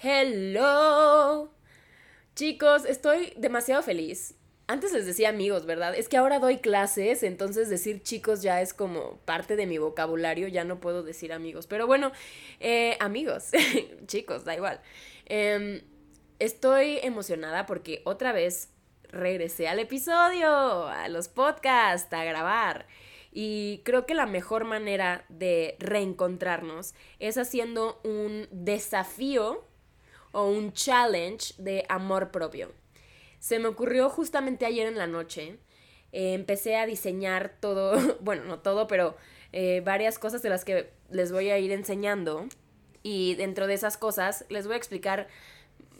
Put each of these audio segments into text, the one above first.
Hello. Chicos, estoy demasiado feliz. Antes les decía amigos, ¿verdad? Es que ahora doy clases, entonces decir chicos ya es como parte de mi vocabulario, ya no puedo decir amigos. Pero bueno, eh, amigos, chicos, da igual. Em, estoy emocionada porque otra vez regresé al episodio, a los podcasts, a grabar. Y creo que la mejor manera de reencontrarnos es haciendo un desafío o un challenge de amor propio. Se me ocurrió justamente ayer en la noche. Eh, empecé a diseñar todo, bueno, no todo, pero eh, varias cosas de las que les voy a ir enseñando. Y dentro de esas cosas les voy a explicar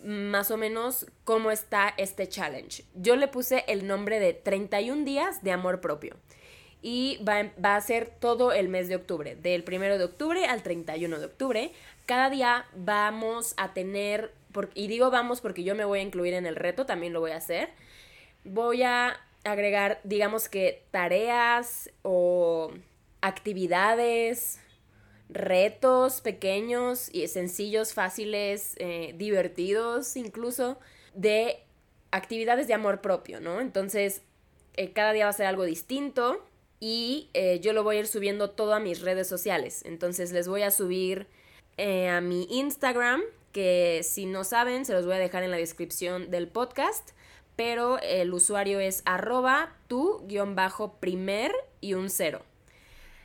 más o menos cómo está este challenge. Yo le puse el nombre de 31 días de amor propio y va, va, a ser todo el mes de octubre, del 1 de octubre al 31 de octubre. Cada día vamos a tener, y digo vamos porque yo me voy a incluir en el reto, también lo voy a hacer. Voy a agregar, digamos que tareas o actividades, retos pequeños y sencillos, fáciles, eh, divertidos incluso, de actividades de amor propio, ¿no? Entonces, eh, cada día va a ser algo distinto y eh, yo lo voy a ir subiendo todo a mis redes sociales. Entonces les voy a subir eh, a mi Instagram, que si no saben, se los voy a dejar en la descripción del podcast, pero el usuario es arroba tu guion bajo primer y un cero.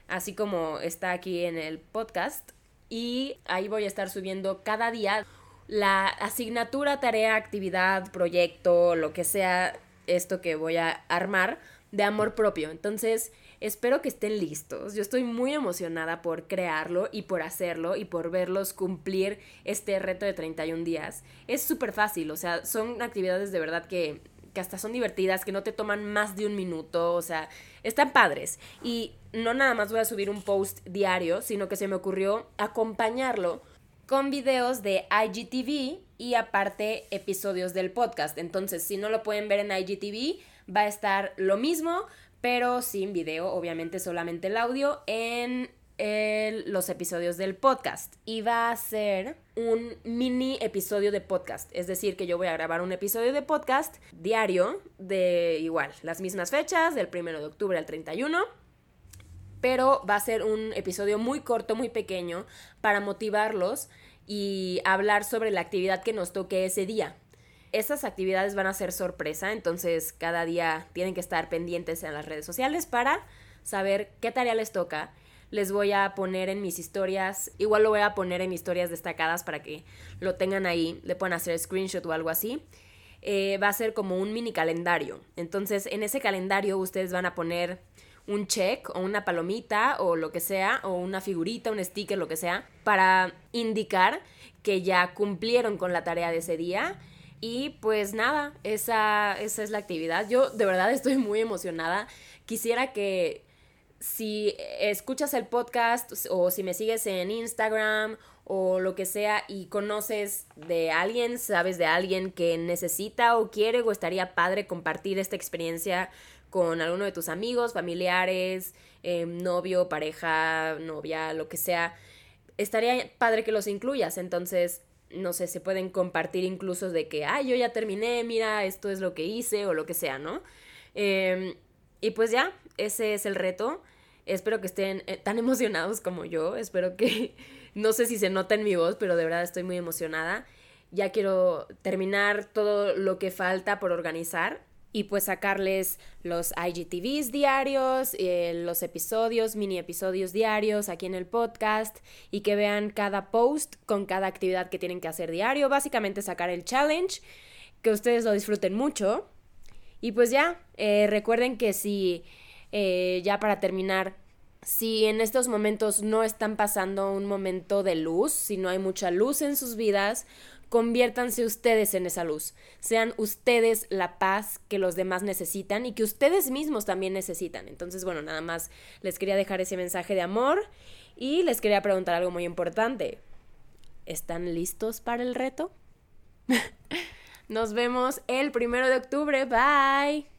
Así como está aquí en el podcast. Y ahí voy a estar subiendo cada día la asignatura, tarea, actividad, proyecto, lo que sea esto que voy a armar de amor propio. Entonces, Espero que estén listos. Yo estoy muy emocionada por crearlo y por hacerlo y por verlos cumplir este reto de 31 días. Es súper fácil, o sea, son actividades de verdad que, que hasta son divertidas, que no te toman más de un minuto, o sea, están padres. Y no nada más voy a subir un post diario, sino que se me ocurrió acompañarlo con videos de IGTV y aparte episodios del podcast. Entonces, si no lo pueden ver en IGTV, va a estar lo mismo, pero sin video, obviamente solamente el audio, en los episodios del podcast. Y va a ser un mini episodio de podcast. Es decir, que yo voy a grabar un episodio de podcast diario de igual, las mismas fechas, del 1 de octubre al 31 pero va a ser un episodio muy corto, muy pequeño, para motivarlos y hablar sobre la actividad que nos toque ese día. Estas actividades van a ser sorpresa, entonces cada día tienen que estar pendientes en las redes sociales para saber qué tarea les toca. Les voy a poner en mis historias, igual lo voy a poner en historias destacadas para que lo tengan ahí, le puedan hacer screenshot o algo así. Eh, va a ser como un mini calendario. Entonces en ese calendario ustedes van a poner un check o una palomita o lo que sea, o una figurita, un sticker, lo que sea, para indicar que ya cumplieron con la tarea de ese día y pues nada, esa, esa es la actividad. Yo de verdad estoy muy emocionada. Quisiera que si escuchas el podcast o si me sigues en Instagram o lo que sea y conoces de alguien, sabes de alguien que necesita o quiere o estaría padre compartir esta experiencia con alguno de tus amigos, familiares, em, novio, pareja, novia, lo que sea, estaría padre que los incluyas. Entonces, no sé, se pueden compartir incluso de que, ay, yo ya terminé, mira, esto es lo que hice o lo que sea, ¿no? Em, y pues ya, ese es el reto. Espero que estén eh, tan emocionados como yo. Espero que, no sé si se nota en mi voz, pero de verdad estoy muy emocionada. Ya quiero terminar todo lo que falta por organizar y pues sacarles los IGTVs diarios, eh, los episodios, mini episodios diarios aquí en el podcast y que vean cada post con cada actividad que tienen que hacer diario. Básicamente sacar el challenge, que ustedes lo disfruten mucho. Y pues ya, eh, recuerden que si, eh, ya para terminar, si en estos momentos no están pasando un momento de luz, si no hay mucha luz en sus vidas, conviértanse ustedes en esa luz, sean ustedes la paz que los demás necesitan y que ustedes mismos también necesitan. Entonces, bueno, nada más les quería dejar ese mensaje de amor y les quería preguntar algo muy importante. ¿Están listos para el reto? Nos vemos el primero de octubre. Bye.